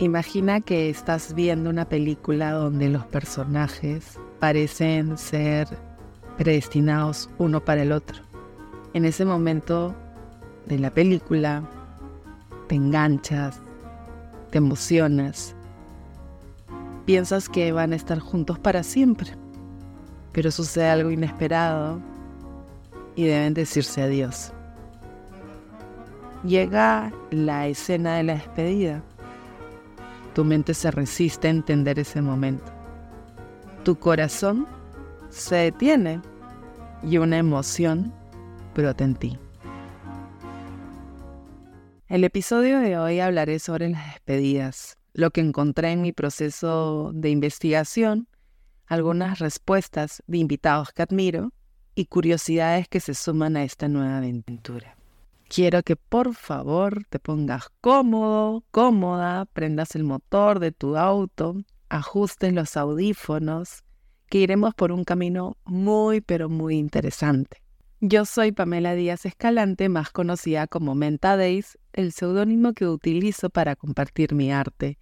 Imagina que estás viendo una película donde los personajes parecen ser predestinados uno para el otro. En ese momento de la película te enganchas, te emocionas, piensas que van a estar juntos para siempre, pero sucede algo inesperado y deben decirse adiós. Llega la escena de la despedida tu mente se resiste a entender ese momento. Tu corazón se detiene y una emoción brota en ti. El episodio de hoy hablaré sobre las despedidas, lo que encontré en mi proceso de investigación, algunas respuestas de invitados que admiro y curiosidades que se suman a esta nueva aventura. Quiero que por favor te pongas cómodo, cómoda, prendas el motor de tu auto, ajustes los audífonos, que iremos por un camino muy pero muy interesante. Yo soy Pamela Díaz Escalante, más conocida como Menta Days, el seudónimo que utilizo para compartir mi arte.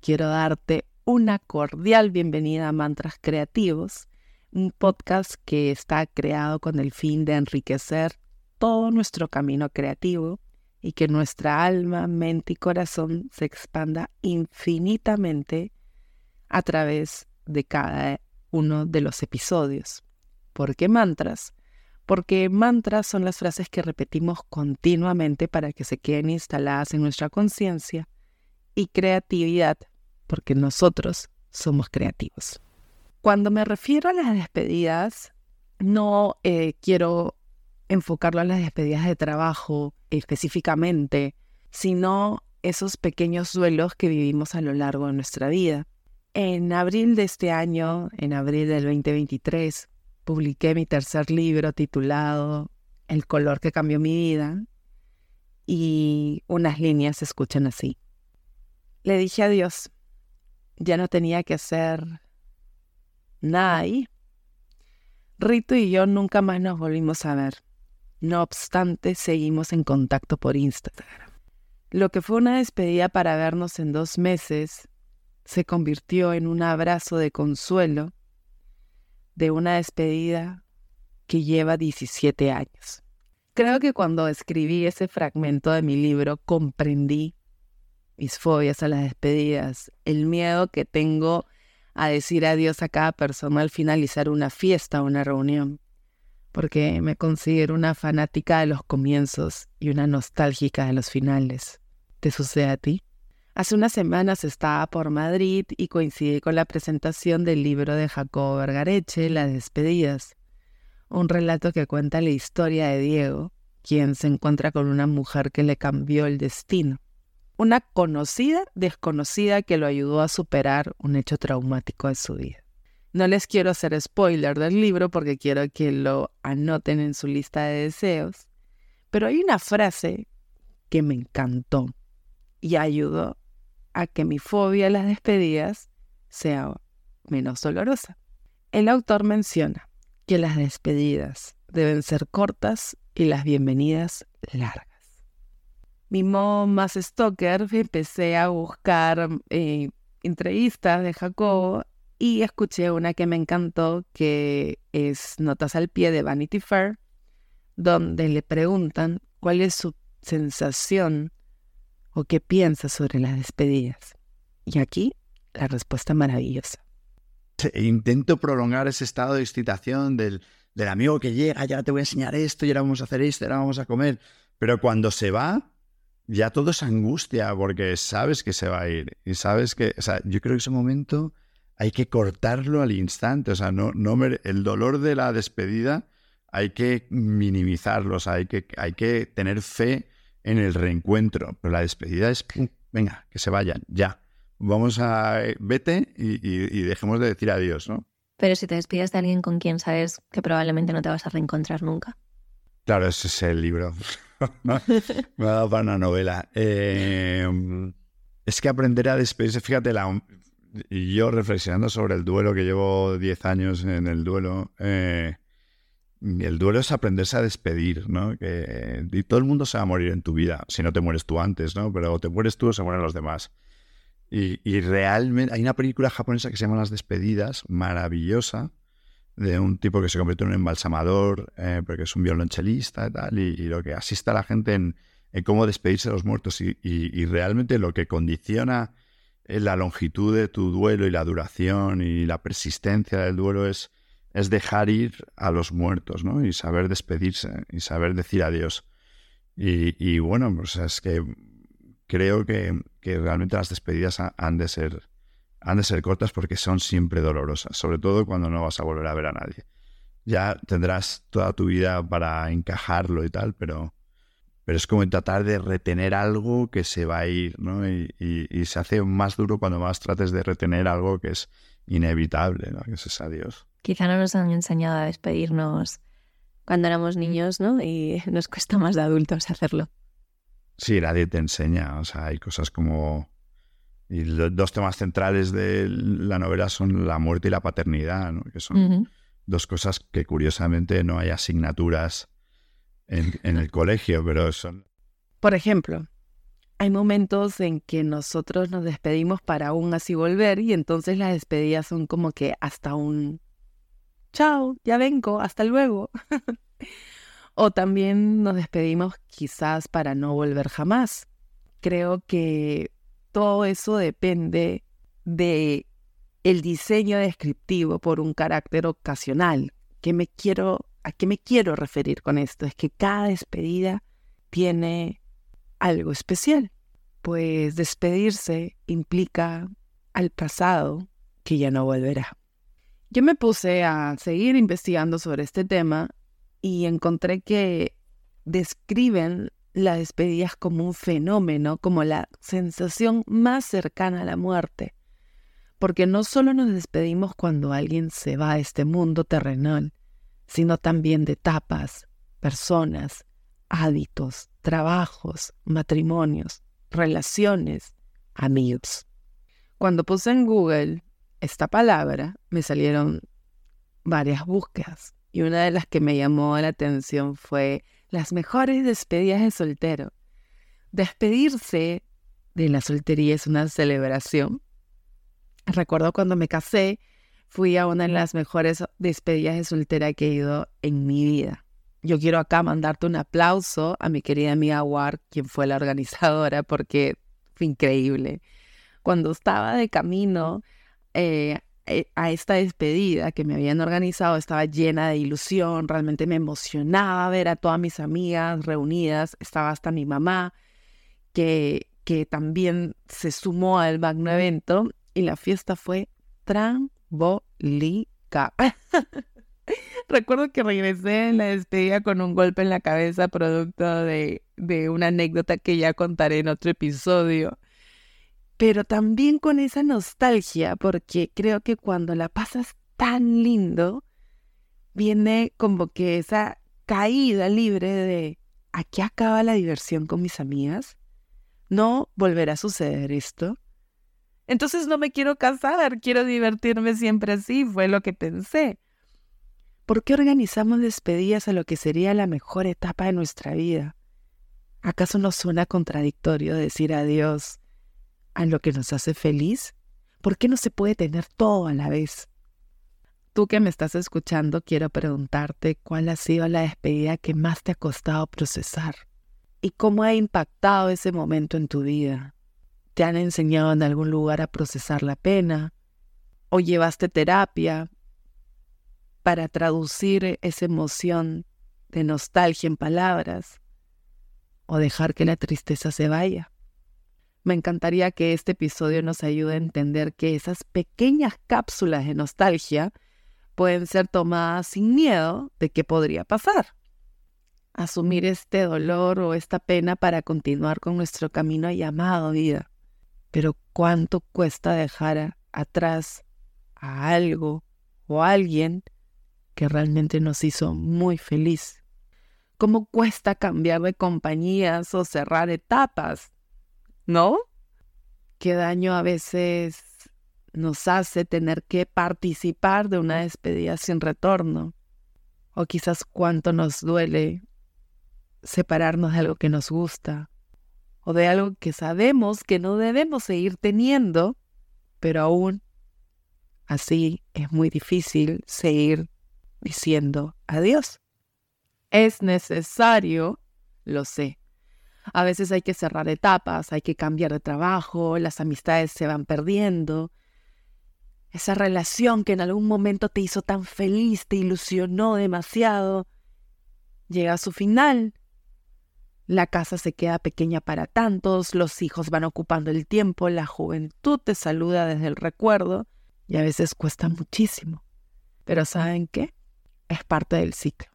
Quiero darte una cordial bienvenida a Mantras Creativos, un podcast que está creado con el fin de enriquecer todo nuestro camino creativo y que nuestra alma, mente y corazón se expanda infinitamente a través de cada uno de los episodios. ¿Por qué mantras? Porque mantras son las frases que repetimos continuamente para que se queden instaladas en nuestra conciencia y creatividad, porque nosotros somos creativos. Cuando me refiero a las despedidas, no eh, quiero enfocarlo a las despedidas de trabajo específicamente, sino esos pequeños duelos que vivimos a lo largo de nuestra vida. En abril de este año, en abril del 2023, publiqué mi tercer libro titulado El color que cambió mi vida y unas líneas se escuchan así. Le dije a Dios, ya no tenía que hacer nada ahí. Rito y yo nunca más nos volvimos a ver. No obstante, seguimos en contacto por Instagram. Lo que fue una despedida para vernos en dos meses se convirtió en un abrazo de consuelo de una despedida que lleva 17 años. Creo que cuando escribí ese fragmento de mi libro comprendí mis fobias a las despedidas, el miedo que tengo a decir adiós a cada persona al finalizar una fiesta o una reunión porque me considero una fanática de los comienzos y una nostálgica de los finales. ¿Te sucede a ti? Hace unas semanas estaba por Madrid y coincidí con la presentación del libro de Jacobo Vergareche, Las despedidas, un relato que cuenta la historia de Diego, quien se encuentra con una mujer que le cambió el destino, una conocida desconocida que lo ayudó a superar un hecho traumático de su vida. No les quiero hacer spoiler del libro porque quiero que lo anoten en su lista de deseos, pero hay una frase que me encantó y ayudó a que mi fobia a las despedidas sea menos dolorosa. El autor menciona que las despedidas deben ser cortas y las bienvenidas largas. Mi modo más stalker empecé a buscar eh, entrevistas de Jacobo y escuché una que me encantó, que es Notas al pie de Vanity Fair, donde le preguntan cuál es su sensación o qué piensa sobre las despedidas. Y aquí la respuesta maravillosa. Intento prolongar ese estado de excitación del, del amigo que llega, ya te voy a enseñar esto, y ahora vamos a hacer esto, y ahora vamos a comer. Pero cuando se va, ya todo es angustia porque sabes que se va a ir. Y sabes que, o sea, yo creo que ese momento hay que cortarlo al instante. O sea, no, no el dolor de la despedida hay que minimizarlo. O sea, hay que, hay que tener fe en el reencuentro. Pero la despedida es, venga, que se vayan, ya. Vamos a, vete y, dejemos de decir adiós, ¿no? Pero si te despides de alguien con quien sabes que probablemente no te vas a reencontrar nunca. Claro, ese es el libro. Me ha dado para una novela. Eh, es que aprender a despedirse, fíjate, la, y yo reflexionando sobre el duelo, que llevo 10 años en el duelo, eh, el duelo es aprenderse a despedir, ¿no? Que y todo el mundo se va a morir en tu vida, si no te mueres tú antes, ¿no? Pero te mueres tú o se mueren los demás. Y, realmente hay una película japonesa que se llama Las Despedidas, maravillosa, de un tipo que se convierte en un embalsamador, eh, porque es un violonchelista y tal, y, lo que asiste a la gente en, cómo despedirse de los muertos. Y, realmente lo que condiciona la longitud de tu duelo y la duración y la persistencia del duelo es, es dejar ir a los muertos, ¿no? Y saber despedirse y saber decir adiós. Y, bueno, pues es que creo que, realmente las despedidas han de, ser, han de ser cortas porque son siempre dolorosas, sobre todo cuando no vas a volver a ver a nadie. Ya tendrás toda tu vida para encajarlo y tal, pero, pero es como tratar de retener algo que se va a ir, ¿no? Y, se hace más duro cuando más trates de retener algo que es inevitable, ¿no? Que es adiós. Quizá no nos han enseñado a despedirnos cuando éramos niños, ¿no? Y nos cuesta más de adultos hacerlo. Sí, nadie te enseña. O sea, hay cosas como. Y los dos temas centrales de la novela son la muerte y la paternidad, ¿no? que son dos cosas que curiosamente no hay asignaturas en, el colegio, pero son. Por ejemplo, hay momentos en que nosotros nos despedimos para aún así volver y entonces las despedidas son como que hasta un chao, ya vengo, hasta luego. O también nos despedimos quizás para no volver jamás. Creo que todo eso depende de el diseño descriptivo por un carácter ocasional. ¿Qué me quiero, ¿A qué me quiero referir con esto? Es que cada despedida tiene algo especial. Pues despedirse implica al pasado que ya no volverá. Yo me puse a seguir investigando sobre este tema y encontré que describen las despedidas como un fenómeno, como la sensación más cercana a la muerte. Porque no solo nos despedimos cuando alguien se va a este mundo terrenal, sino también de etapas, personas, hábitos, trabajos, matrimonios, relaciones, amigos. Cuando puse en Google esta palabra, me salieron varias búsquedas y una de las que me llamó la atención fue las mejores despedidas de soltero. Despedirse de la soltería es una celebración. Recuerdo cuando me casé, fui a una de las mejores despedidas de soltera que he ido en mi vida. Yo quiero acá mandarte un aplauso a mi querida amiga War, quien fue la organizadora, porque fue increíble. Cuando estaba de camino eh, eh, a esta despedida que me habían organizado estaba llena de ilusión, realmente me emocionaba ver a todas mis amigas reunidas, estaba hasta mi mamá, que, que también se sumó al magno evento y la fiesta fue trambólica. Recuerdo que regresé en la despedida con un golpe en la cabeza producto de, de una anécdota que ya contaré en otro episodio pero también con esa nostalgia, porque creo que cuando la pasas tan lindo, viene como que esa caída libre de, ¿aquí acaba la diversión con mis amigas? ¿No volverá a suceder esto? Entonces no me quiero casar, quiero divertirme siempre así, fue lo que pensé. ¿Por qué organizamos despedidas a lo que sería la mejor etapa de nuestra vida? ¿Acaso no suena contradictorio decir adiós a lo que nos hace feliz? ¿Por qué no se puede tener todo a la vez? Tú que me estás escuchando, quiero preguntarte cuál ha sido la despedida que más te ha costado procesar y cómo ha impactado ese momento en tu vida. ¿Te han enseñado en algún lugar a procesar la pena? ¿O llevaste terapia para traducir esa emoción de nostalgia en palabras? ¿O dejar que la tristeza se vaya? Me encantaría que este episodio nos ayude a entender que esas pequeñas cápsulas de nostalgia pueden ser tomadas sin miedo de qué podría pasar. Asumir este dolor o esta pena para continuar con nuestro camino llamado vida. Pero cuánto cuesta dejar atrás a algo o a alguien que realmente nos hizo muy feliz. ¿Cómo cuesta cambiar de compañías o cerrar etapas? ¿no? Qué daño a veces nos hace tener que participar de una despedida sin retorno. O quizás cuánto nos duele separarnos de algo que nos gusta. O de algo que sabemos que no debemos seguir teniendo, pero aún así es muy difícil seguir diciendo adiós. Es necesario, lo sé. A veces hay que cerrar etapas, hay que cambiar de trabajo, las amistades se van perdiendo. Esa relación que en algún momento te hizo tan feliz, te ilusionó demasiado, llega a su final. La casa se queda pequeña para tantos, los hijos van ocupando el tiempo, la juventud te saluda desde el recuerdo y a veces cuesta muchísimo. Pero ¿saben qué? Es parte del ciclo.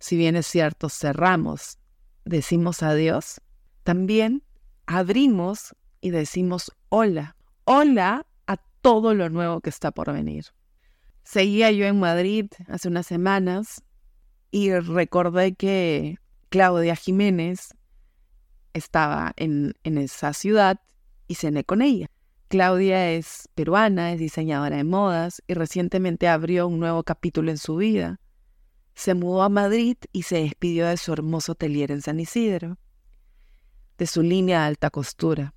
Si bien es cierto, cerramos, decimos adiós, también abrimos y decimos hola. Hola a todo lo nuevo que está por venir. Seguía yo en Madrid hace unas semanas y recordé que Claudia Jiménez estaba en, esa ciudad y cené con ella. Claudia es peruana, es diseñadora de modas y recientemente abrió un nuevo capítulo en su vida. Se mudó a Madrid y se despidió de su hermoso atelier en San Isidro, de su línea de alta costura.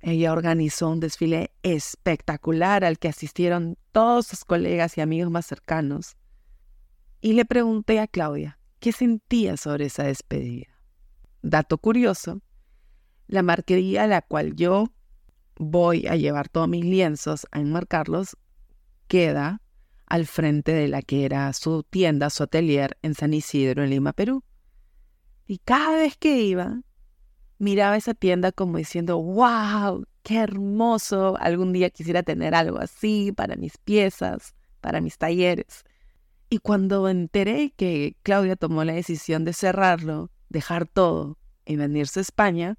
Ella organizó un desfile espectacular al que asistieron todos sus colegas y amigos más cercanos y le pregunté a Claudia qué sentía sobre esa despedida. Dato curioso, la marquería a la cual yo voy a llevar todos mis lienzos a enmarcarlos queda al frente de la que era su tienda, su atelier en San Isidro, en Lima, Perú. Y cada vez que iba, miraba esa tienda como diciendo, wow, qué hermoso, algún día quisiera tener algo así para mis piezas, para mis talleres. Y cuando enteré que Claudia tomó la decisión de cerrarlo, dejar todo y venirse a España,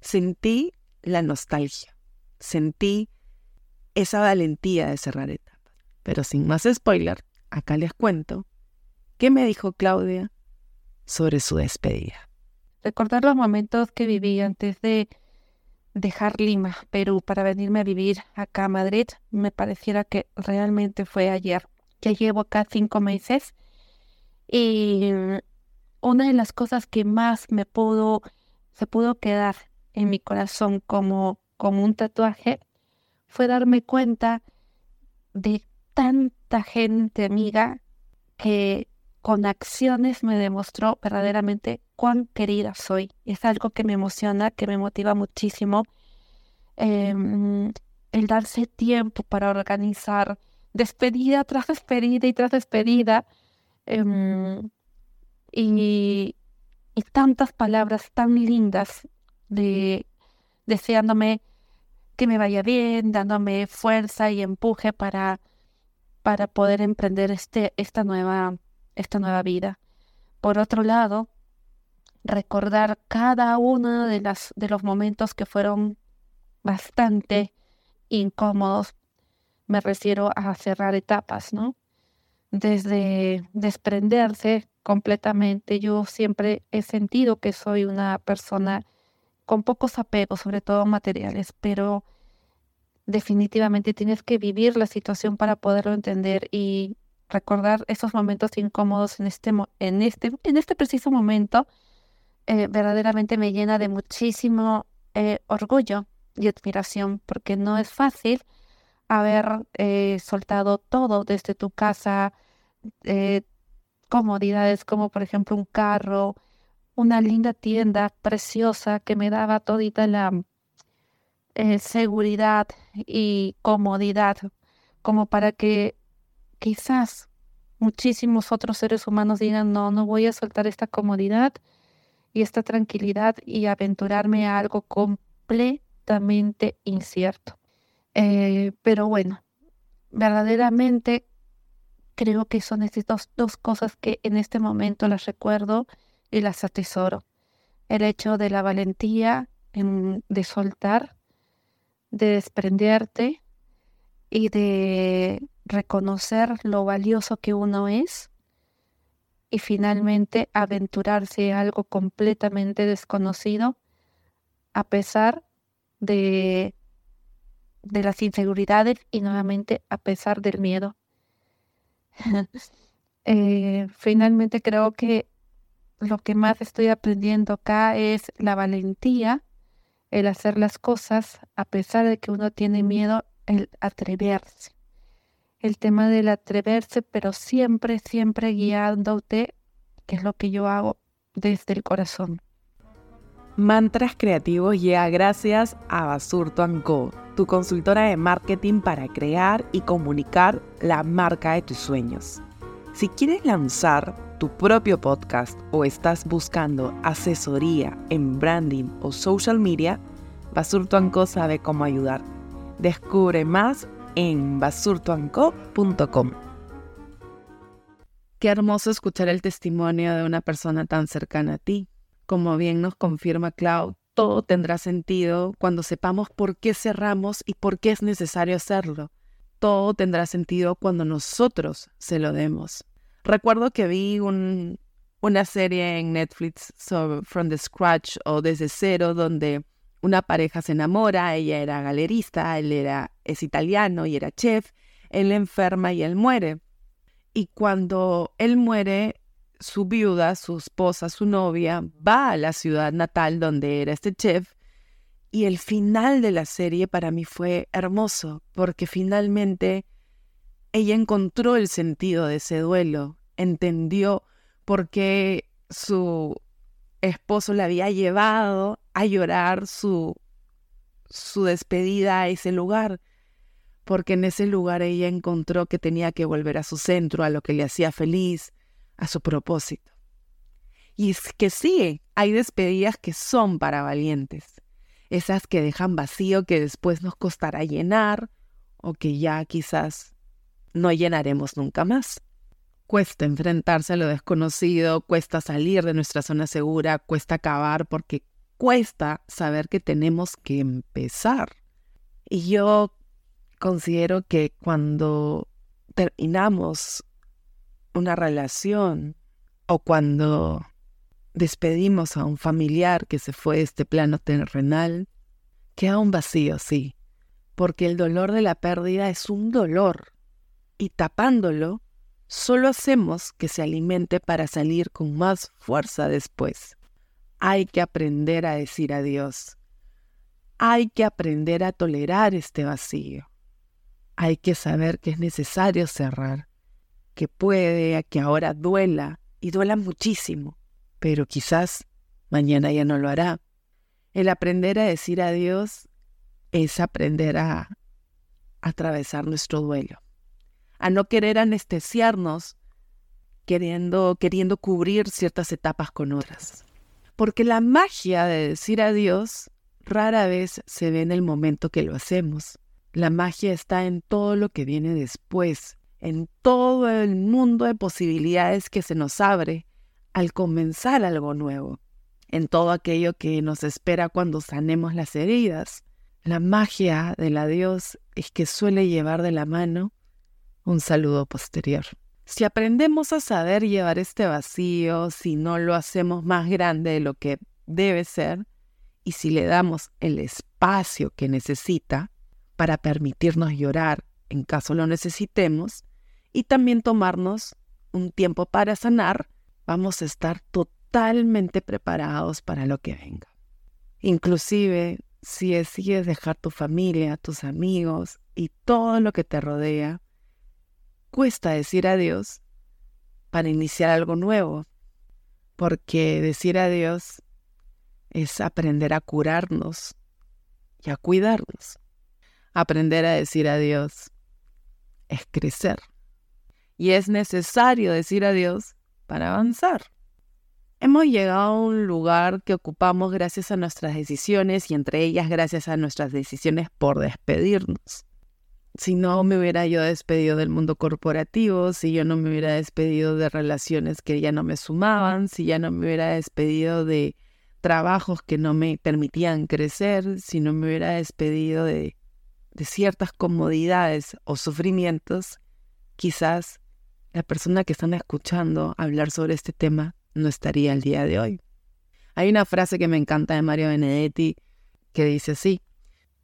sentí la nostalgia, sentí esa valentía de cerrar etapas. Pero sin más spoiler, acá les cuento qué me dijo Claudia sobre su despedida. Recordar los momentos que viví antes de dejar Lima, Perú, para venirme a vivir acá a Madrid, me pareciera que realmente fue ayer. Ya llevo acá cinco meses y una de las cosas que más me pudo, se pudo quedar en mi corazón como, como un tatuaje fue darme cuenta de tanta gente amiga que con acciones me demostró verdaderamente cuán querida soy. Es algo que me emociona, que me motiva muchísimo. Em, el darse tiempo para organizar despedida tras despedida y tras despedida. Em, y, y, tantas palabras tan lindas de deseándome que me vaya bien, dándome fuerza y empuje para, para poder emprender este, esta, nueva, esta nueva vida. Por otro lado, recordar cada uno de, las, de los momentos que fueron bastante incómodos me refiero a cerrar etapas, ¿no? Desde desprenderse completamente, yo siempre he sentido que soy una persona con pocos apegos, sobre todo materiales, pero definitivamente tienes que vivir la situación para poderlo entender y recordar esos momentos incómodos en este, en este, en este preciso momento, eh, verdaderamente me llena de muchísimo eh, orgullo y admiración, porque no es fácil haber eh, soltado todo desde tu casa, eh, comodidades como por ejemplo un carro, una linda tienda preciosa que me daba todita la eh, seguridad y comodidad como para que quizás muchísimos otros seres humanos digan, no, no voy a soltar esta comodidad y esta tranquilidad y aventurarme a algo completamente incierto. Eh, pero bueno, verdaderamente creo que son estas dos, cosas que en este momento las recuerdo y las atesoro. El hecho de la valentía de soltar, de desprenderte y de reconocer lo valioso que uno es y finalmente aventurarse a algo completamente desconocido a pesar de de las inseguridades y nuevamente a pesar del miedo. Eh, finalmente creo que lo que más estoy aprendiendo acá es la valentía, el hacer las cosas a pesar de que uno tiene miedo, el atreverse. El tema del atreverse, pero siempre, siempre guiándote, que es lo que yo hago desde el corazón. Mantras Creativos llega gracias a Basurto tu consultora de marketing para crear y comunicar la marca de tus sueños. Si quieres lanzar tu propio podcast o estás buscando asesoría en branding o social media, Basurto sabe cómo ayudar. Descubre más en basurtoanco.com. Qué hermoso escuchar el testimonio de una persona tan cercana a ti. Como bien nos confirma Cloud, todo tendrá sentido cuando sepamos por qué cerramos y por qué es necesario hacerlo. Todo tendrá sentido cuando nosotros se lo demos. Recuerdo que vi una serie en Netflix sobre From the Scratch o Desde Cero, donde una pareja se enamora, ella era galerista, él era, es italiano y era chef, él enferma y él muere. Y cuando él muere, su viuda, su esposa, su novia, va a la ciudad natal donde era este chef. Y el final de la serie para mí fue hermoso, porque finalmente ella encontró el sentido de ese duelo, entendió por qué su esposo la había llevado a llorar su, su despedida a ese lugar, porque en ese lugar ella encontró que tenía que volver a su centro, a lo que le hacía feliz, a su propósito. Y es que sí, hay despedidas que son para valientes, esas que dejan vacío que después nos costará llenar o que ya quizás no llenaremos nunca más. Cuesta enfrentarse a lo desconocido, cuesta salir de nuestra zona segura, cuesta acabar porque cuesta saber que tenemos que empezar. Y yo considero que cuando terminamos una relación o cuando despedimos a un familiar que se fue de este plano terrenal, queda un vacío, sí, porque el dolor de la pérdida es un dolor y tapándolo, solo hacemos que se alimente para salir con más fuerza después. Hay que aprender a decir adiós. Hay que aprender a tolerar este vacío. Hay que saber que es necesario cerrar, que puede que ahora duela y duela muchísimo, pero quizás mañana ya no lo hará. El aprender a decir adiós es aprender a atravesar nuestro duelo a no querer anestesiarnos queriendo, queriendo cubrir ciertas etapas con otras. Porque la magia de decir adiós rara vez se ve en el momento que lo hacemos. La magia está en todo lo que viene después, en todo el mundo de posibilidades que se nos abre al comenzar algo nuevo, en todo aquello que nos espera cuando sanemos las heridas. La magia del adiós es que suele llevar de la mano un saludo posterior. Si aprendemos a saber llevar este vacío, si no lo hacemos más grande de lo que debe ser, y si le damos el espacio que necesita para permitirnos llorar en caso lo necesitemos, y también tomarnos un tiempo para sanar, vamos a estar totalmente preparados para lo que venga. Inclusive, si decides dejar tu familia, tus amigos y todo lo que te rodea, cuesta decir adiós para iniciar algo nuevo, porque decir adiós es aprender a curarnos y a cuidarnos. Aprender a decir adiós es crecer. Y es necesario decir adiós para avanzar. Hemos llegado a un lugar que ocupamos gracias a nuestras decisiones y entre ellas gracias a nuestras decisiones por despedirnos si no me hubiera yo despedido del mundo corporativo, si yo no me hubiera despedido de relaciones que ya no me sumaban, si ya no me hubiera despedido de trabajos que no me permitían crecer, si no me hubiera despedido de, de ciertas comodidades o sufrimientos, quizás la persona que están escuchando hablar sobre este tema no estaría el día de hoy. Hay una frase que me encanta de Mario Benedetti que dice así,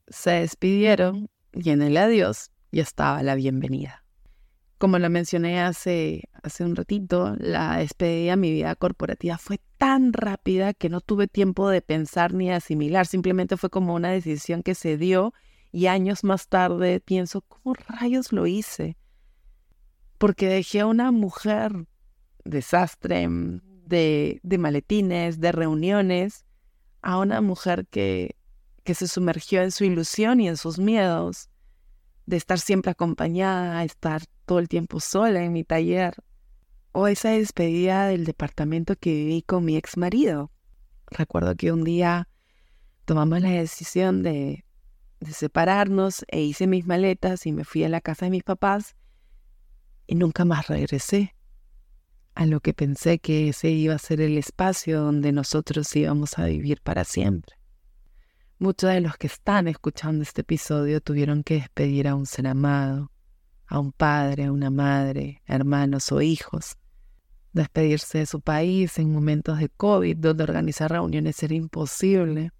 se despidieron y en el adiós ya estaba la bienvenida. Como lo mencioné hace, hace un ratito, la despedida a mi vida corporativa fue tan rápida que no tuve tiempo de pensar ni asimilar. Simplemente fue como una decisión que se dio y años más tarde pienso, ¿cómo rayos lo hice? Porque dejé a una mujer desastre mm, de, de maletines, de reuniones, a una mujer que, que se sumergió en su ilusión y en sus miedos, de estar siempre acompañada, estar todo el tiempo sola en mi taller, o esa despedida del departamento que viví con mi ex marido. Recuerdo que un día tomamos la decisión de, de separarnos e hice mis maletas y me fui a la casa de mis papás y nunca más regresé a lo que pensé que ese iba a ser el espacio donde nosotros íbamos a vivir para siempre. Muchos de los que están escuchando este episodio tuvieron que despedir a un ser amado, a un padre, a una madre, hermanos o hijos. Despedirse de su país en momentos de COVID donde organizar reuniones era imposible.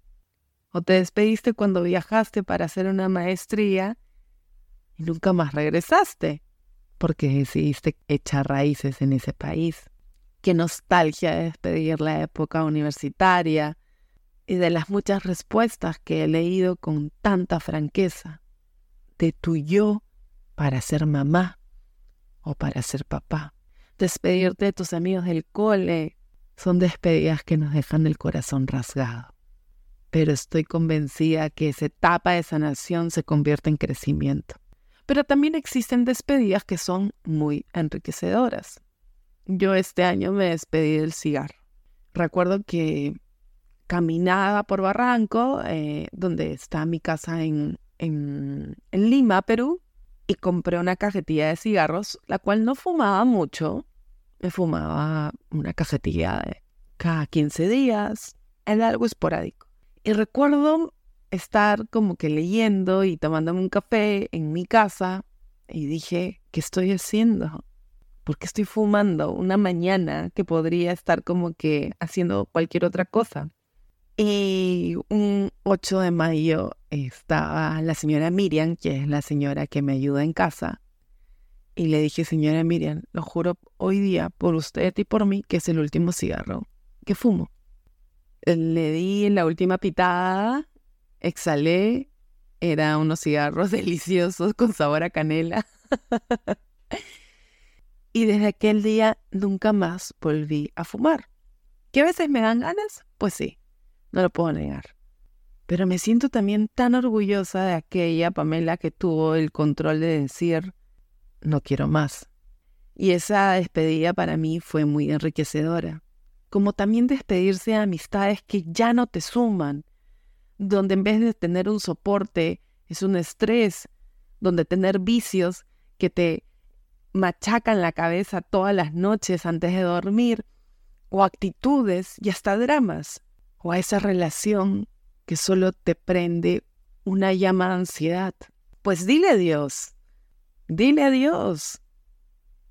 O te despediste cuando viajaste para hacer una maestría y nunca más regresaste porque decidiste echar raíces en ese país. Qué nostalgia de despedir la época universitaria y de las muchas respuestas que he leído con tanta franqueza de tu yo para ser mamá o para ser papá. Despedirte de tus amigos del cole son despedidas que nos dejan el corazón rasgado. Pero estoy convencida que esa etapa de sanación se convierte en crecimiento. Pero también existen despedidas que son muy enriquecedoras. Yo este año me despedí del cigarro. Recuerdo que caminaba por Barranco, eh, donde está mi casa en, Lima, Perú, y compré una cajetilla de cigarros, la cual no fumaba mucho. Me fumaba una cajetilla cada 15 días. Era algo esporádico. Y recuerdo estar como que leyendo y tomándome un café en mi casa y dije, ¿qué estoy haciendo? ¿Por qué estoy fumando una mañana que podría estar como que haciendo cualquier otra cosa? Y un 8 de mayo estaba la señora Miriam, que es la señora que me ayuda en casa. Y le dije, señora Miriam, lo juro hoy día por usted y por mí que es el último cigarro que fumo. Le di la última pitada, exhalé, eran unos cigarros deliciosos con sabor a canela. y desde aquel día nunca más volví a fumar. ¿Qué veces me dan ganas? Pues sí, no lo puedo negar. Pero me siento también tan orgullosa de aquella Pamela que tuvo el control de decir, no quiero más. Y esa despedida para mí fue muy enriquecedora, como también despedirse de amistades que ya no te suman, donde en vez de tener un soporte es un estrés, donde tener vicios que te machacan la cabeza todas las noches antes de dormir, o actitudes y hasta dramas o a esa relación que solo te prende una llama de ansiedad. Pues dile a Dios, dile a Dios,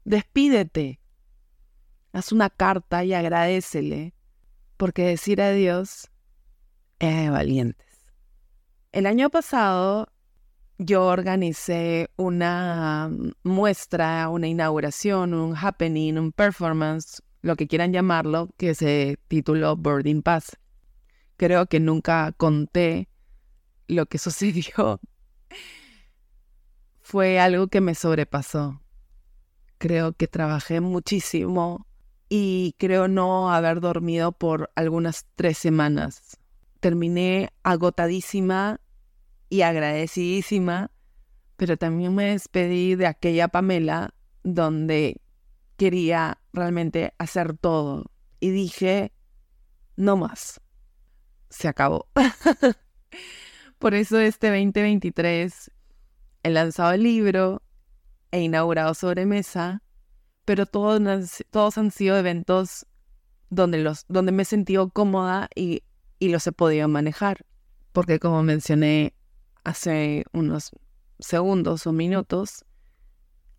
despídete, haz una carta y agradecele, porque decir adiós de valientes. El año pasado yo organicé una muestra, una inauguración, un happening, un performance, lo que quieran llamarlo, que se tituló Boarding Pass creo que nunca conté lo que sucedió. Fue algo que me sobrepasó. Creo que trabajé muchísimo y creo no haber dormido por algunas tres semanas. Terminé agotadísima y agradecidísima, pero también me despedí de aquella Pamela donde quería realmente hacer todo. Y dije, no más se acabó. Por eso este 2023 he lanzado el libro, he inaugurado sobremesa, pero todos, todos han sido eventos donde, los, donde me he sentido cómoda y, y los he podido manejar. Porque como mencioné hace unos segundos o minutos,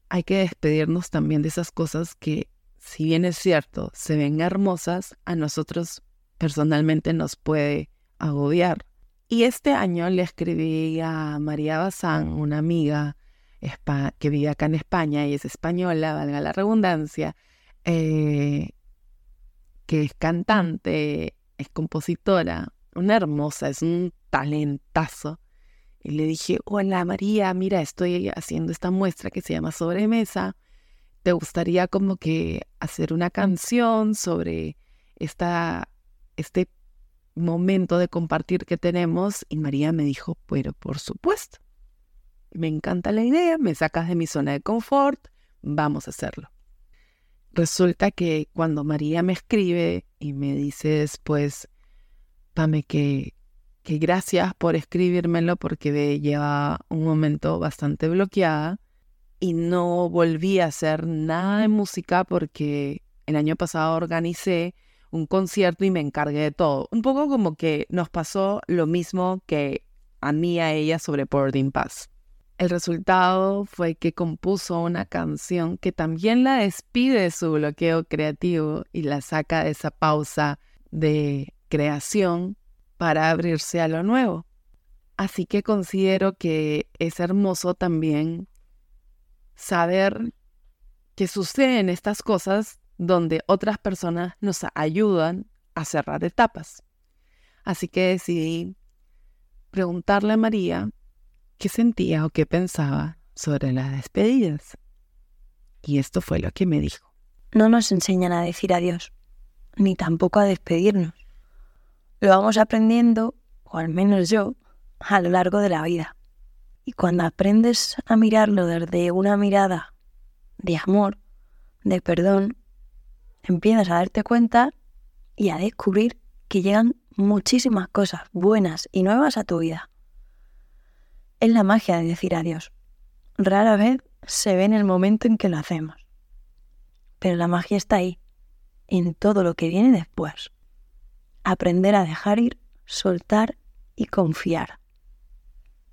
hay que despedirnos también de esas cosas que, si bien es cierto, se ven hermosas, a nosotros personalmente nos puede agobiar. Y este año le escribí a María Bazán, una amiga, que vive acá en España y es española, valga la redundancia, eh, que es cantante, es compositora, una hermosa, es un talentazo. Y le dije, hola María, mira, estoy haciendo esta muestra que se llama Sobremesa. ¿Te gustaría como que hacer una canción sobre esta, este momento de compartir que tenemos? Y María me dijo, pero por supuesto, me encanta la idea, me sacas de mi zona de confort, vamos a hacerlo. Resulta que cuando María me escribe y me dice después, Pame, que, que gracias por escribírmelo porque lleva un momento bastante bloqueada y no volví a hacer nada de música porque el año pasado organicé un concierto y me encargué de todo. Un poco como que nos pasó lo mismo que a mí a ella sobre Boarding Pass. El resultado fue que compuso una canción que también la despide de su bloqueo creativo y la saca de esa pausa de creación para abrirse a lo nuevo. Así que considero que es hermoso también saber que suceden estas cosas donde otras personas nos ayudan a cerrar etapas. Así que decidí preguntarle a María qué sentía o qué pensaba sobre las despedidas. Y esto fue lo que me dijo. No nos enseñan a decir adiós, ni tampoco a despedirnos. Lo vamos aprendiendo, o al menos yo, a lo largo de la vida. Y cuando aprendes a mirarlo desde una mirada de amor, de perdón, empiezas a darte cuenta y a descubrir que llegan muchísimas cosas buenas y nuevas a tu vida. Es la magia de decir adiós. Rara vez se ve en el momento en que lo hacemos. Pero la magia está ahí, en todo lo que viene después. Aprender a dejar ir, soltar y confiar.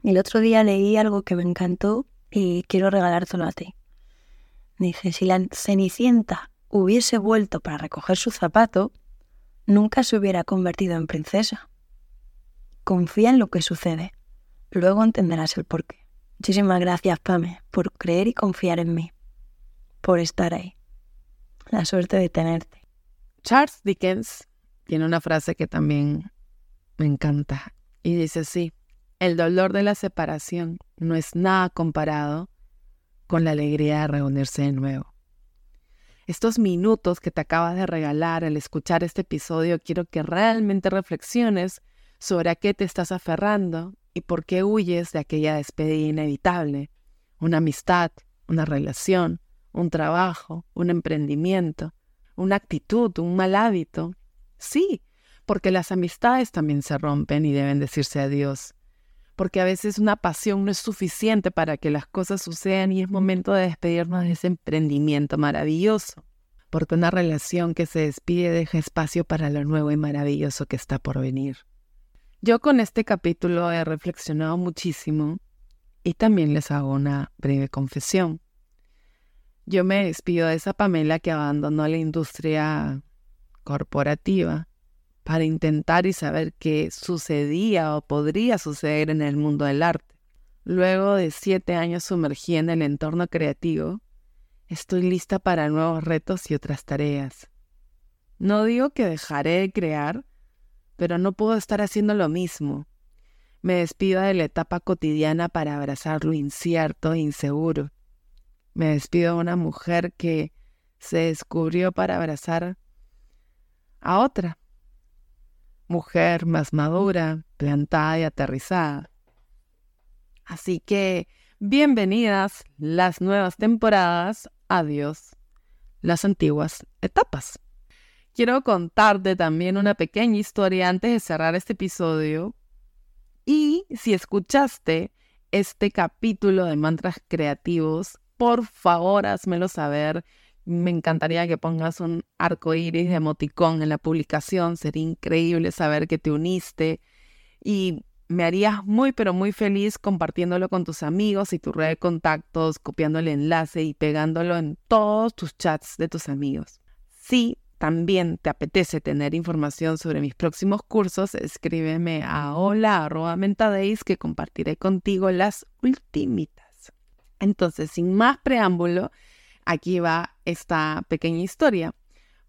El otro día leí algo que me encantó y quiero regalártelo a ti. Dice, si la Cenicienta hubiese vuelto para recoger su zapato, nunca se hubiera convertido en princesa. Confía en lo que sucede Luego entenderás el porqué. Muchísimas gracias, Pame, por creer y confiar en mí, por estar ahí. La suerte de tenerte. Charles Dickens tiene una frase que también me encanta y dice así, el dolor de la separación no es nada comparado con la alegría de reunirse de nuevo. Estos minutos que te acabas de regalar al escuchar este episodio, quiero que realmente reflexiones sobre a qué te estás aferrando y por qué huyes de aquella despedida inevitable, una amistad, una relación, un trabajo, un emprendimiento, una actitud, un mal hábito. Sí, porque las amistades también se rompen y deben decirse adiós, porque a veces una pasión no es suficiente para que las cosas sucedan y es momento de despedirnos de ese emprendimiento maravilloso, porque una relación que se despide deja espacio para lo nuevo y maravilloso que está por venir. Yo con este capítulo he reflexionado muchísimo y también les hago una breve confesión. Yo me despido de esa Pamela que abandonó la industria corporativa para intentar y saber qué sucedía o podría suceder en el mundo del arte. Luego de siete años sumergida en el entorno creativo, estoy lista para nuevos retos y otras tareas. No digo que dejaré de crear, pero no puedo estar haciendo lo mismo. Me despido de la etapa cotidiana para abrazar lo incierto e inseguro. Me despido de una mujer que se descubrió para abrazar a otra. Mujer más madura, plantada y aterrizada. Así que, bienvenidas las nuevas temporadas, adiós las antiguas etapas. Quiero contarte también una pequeña historia antes de cerrar este episodio. Y si escuchaste este capítulo de mantras creativos, por favor házmelo saber. Me encantaría que pongas un arco iris de emoticón en la publicación. Sería increíble saber que te uniste. Y me harías muy, pero muy feliz compartiéndolo con tus amigos y tu red de contactos, copiando el enlace y pegándolo en todos tus chats de tus amigos. Sí, también te apetece tener información sobre mis próximos cursos, escríbeme a hola.mentadeis que compartiré contigo las ultimitas. Entonces, sin más preámbulo, aquí va esta pequeña historia,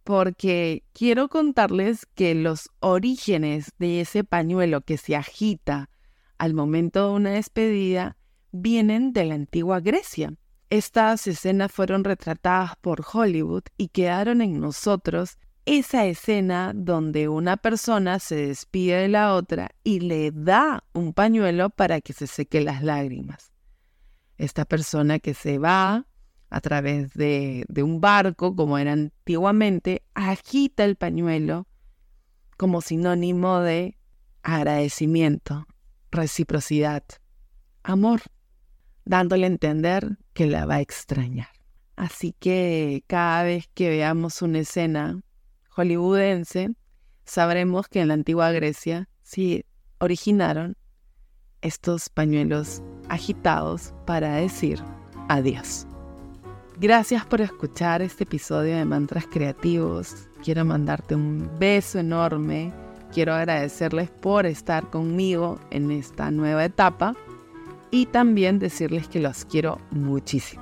porque quiero contarles que los orígenes de ese pañuelo que se agita al momento de una despedida vienen de la antigua Grecia. Estas escenas fueron retratadas por Hollywood y quedaron en nosotros esa escena donde una persona se despide de la otra y le da un pañuelo para que se seque las lágrimas. Esta persona que se va a través de, un barco, como era antiguamente, agita el pañuelo como sinónimo de agradecimiento, reciprocidad, amor, dándole a entender que la va a extrañar. Así que cada vez que veamos una escena hollywoodense, sabremos que en la antigua Grecia sí originaron estos pañuelos agitados para decir adiós. Gracias por escuchar este episodio de Mantras Creativos. Quiero mandarte un beso enorme. Quiero agradecerles por estar conmigo en esta nueva etapa y también decirles que los quiero muchísimo.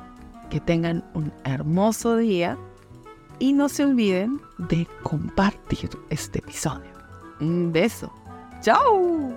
Que tengan un hermoso día y no se olviden de compartir este episodio. Un beso. ¡Chao!